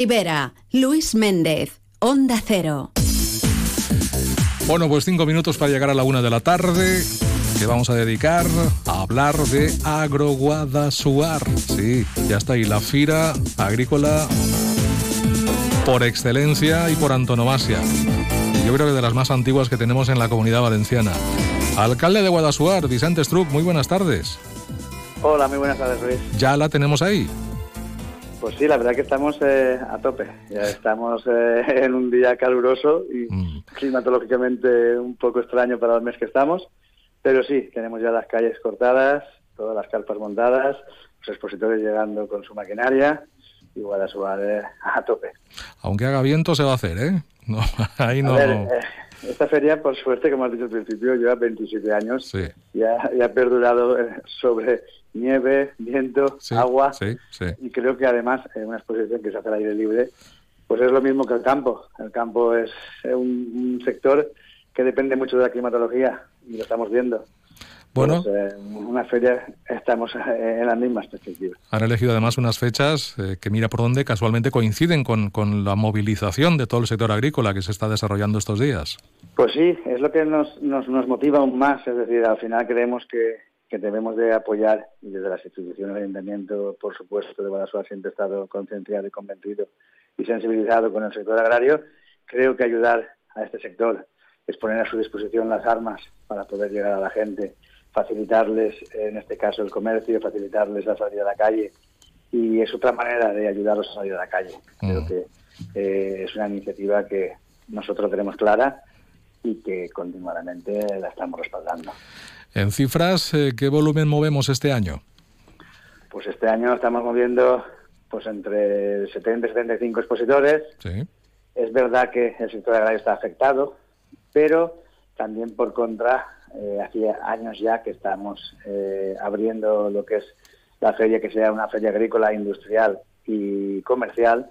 Ibera, Luis Méndez, Onda Cero. Bueno, pues cinco minutos para llegar a la una de la tarde que vamos a dedicar a hablar de Agroguadasuar. Sí, ya está ahí la fira agrícola por excelencia y por antonomasia. Y yo creo que de las más antiguas que tenemos en la comunidad valenciana. Alcalde de Guadasuar, Vicente Struck, muy buenas tardes. Hola, muy buenas tardes, Luis. ¿Ya la tenemos ahí? Pues sí, la verdad que estamos eh, a tope. Ya estamos eh, en un día caluroso y mm. climatológicamente un poco extraño para el mes que estamos. Pero sí, tenemos ya las calles cortadas, todas las carpas montadas, los expositores llegando con su maquinaria y Guadasuar eh, a tope. Aunque haga viento se va a hacer, ¿eh? No, ahí no... esta feria, por suerte, como has dicho al principio, lleva 27 años sí. y, ha, ha, perdurado sobre nieve, viento, agua. Y creo que además, en una exposición que se hace al aire libre, pues es lo mismo que el campo. El campo es un, sector que depende mucho de la climatología y lo estamos viendo. Bueno, pues, una feria estamos en las mismas perspectivas. Han elegido además unas fechas eh, que mira por dónde casualmente coinciden con, con, la movilización de todo el sector agrícola que se está desarrollando estos días. Pues sí, es lo que nos, nos, nos motiva aún más. Es decir, al final creemos que, que debemos de apoyar y desde las instituciones del Ayuntamiento, por supuesto, de Guadalajara siempre ha estado concienciado y convencido y sensibilizado con el sector agrario. Creo que ayudar a este sector es poner a su disposición las armas para poder llegar a la gente, facilitarles, en este caso, el comercio, facilitarles la salida a la calle y es otra manera de ayudarlos a salir a la calle. Creo mm. que eh, es una iniciativa que nosotros tenemos clara y que continuamente la estamos respaldando. En cifras, eh, ¿qué volumen movemos este año? Pues este año estamos moviendo pues entre 70 y 75 expositores. Sí. Es verdad que el sector agrario está afectado, pero también por contra, eh, hacía años ya que estamos eh, abriendo lo que es la feria, que sea una feria agrícola, industrial y comercial,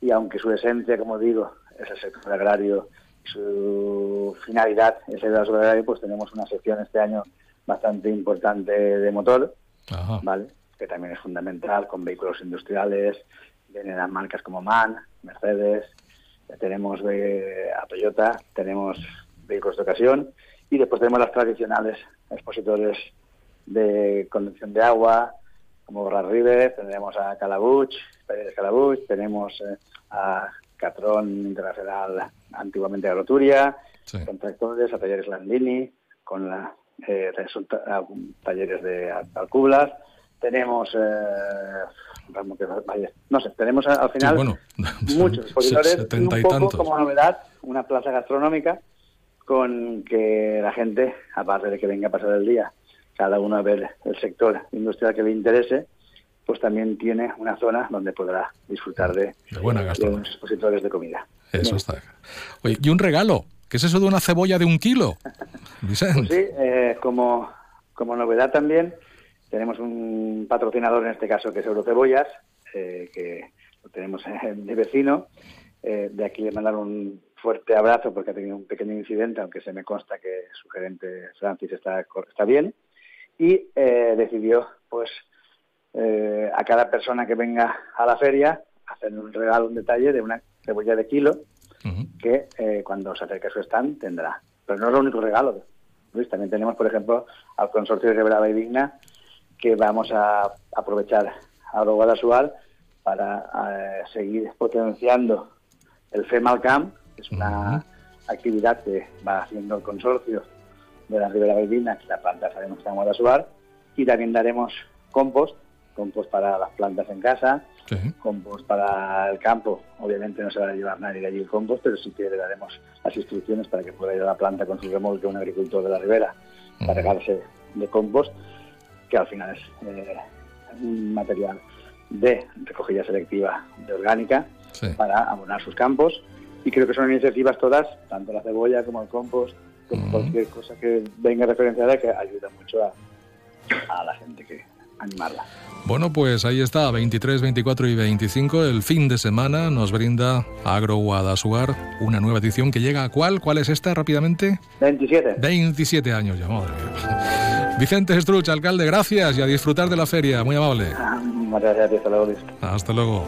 y aunque su esencia, como digo, es el sector agrario su finalidad es el agrario, pues tenemos una sección este año bastante importante de motor, ¿vale? que también es fundamental, con vehículos industriales, vienen las marcas como MAN, Mercedes, tenemos a Toyota, tenemos vehículos de ocasión y después tenemos las tradicionales expositores de conducción de agua, como Borra River, tendremos a Calabuch, Calabuch, tenemos eh, a Catrón Internacional, antiguamente Agroturia, con tractores, a talleres Landini, con la, eh, talleres de Alcublas. Tenemos, eh, no sé, tenemos al final muchos expositores y un poco como novedad una plaza gastronómica con que la gente, aparte de que venga a pasar el día, cada uno a ver el sector industrial que le interese, pues también tiene una zona donde podrá disfrutar de, de, expositores de comida. Eso está. Oye, y un regalo. ¿Qué es eso de una cebolla de un kilo? Pues sí, eh, como, como novedad también, tenemos un patrocinador en este caso que es Eurocebollas, eh, que lo tenemos de vecino. Eh, de aquí le mandar un fuerte abrazo porque ha tenido un pequeño incidente, aunque se me consta que su gerente Francis está, está bien. Y decidió, pues, eh, a cada persona que venga a la feria hacer un regalo, un detalle de una cebolla de kilo que eh, cuando se acerque a su stand tendrá. Pero no es lo único regalo, Luis. También tenemos, por ejemplo, al consorcio de Rivera y Digna que vamos a aprovechar a Guadasual para eh, seguir potenciando el FEMALCAM, es una actividad que va haciendo el consorcio de la Ribera Digna, que la planta sabemos que está en Guadasual, y también daremos compost compost para las plantas en casa, compost para el campo. Obviamente no se va a llevar nadie de allí el compost, pero sí que le daremos las instrucciones para que pueda ir a la planta con su remolque un agricultor de la ribera para cargarse de compost, que al final es eh, un material de recogida selectiva de orgánica para abonar sus campos. Y creo que son iniciativas todas, tanto la cebolla como el compost, como cualquier cosa que venga referenciada, que ayuda mucho a, a la gente que animarla. Bueno, pues ahí está, 23, 24 y 25, el fin de semana nos brinda Agro Guadasuar una nueva edición que llega a cuál, ¿cuál es esta rápidamente? 27. 27 años ya, madre mía. Vicente Struch, alcalde, gracias y a disfrutar de la feria, muy amable. Muchas gracias, hasta luego. Hasta luego.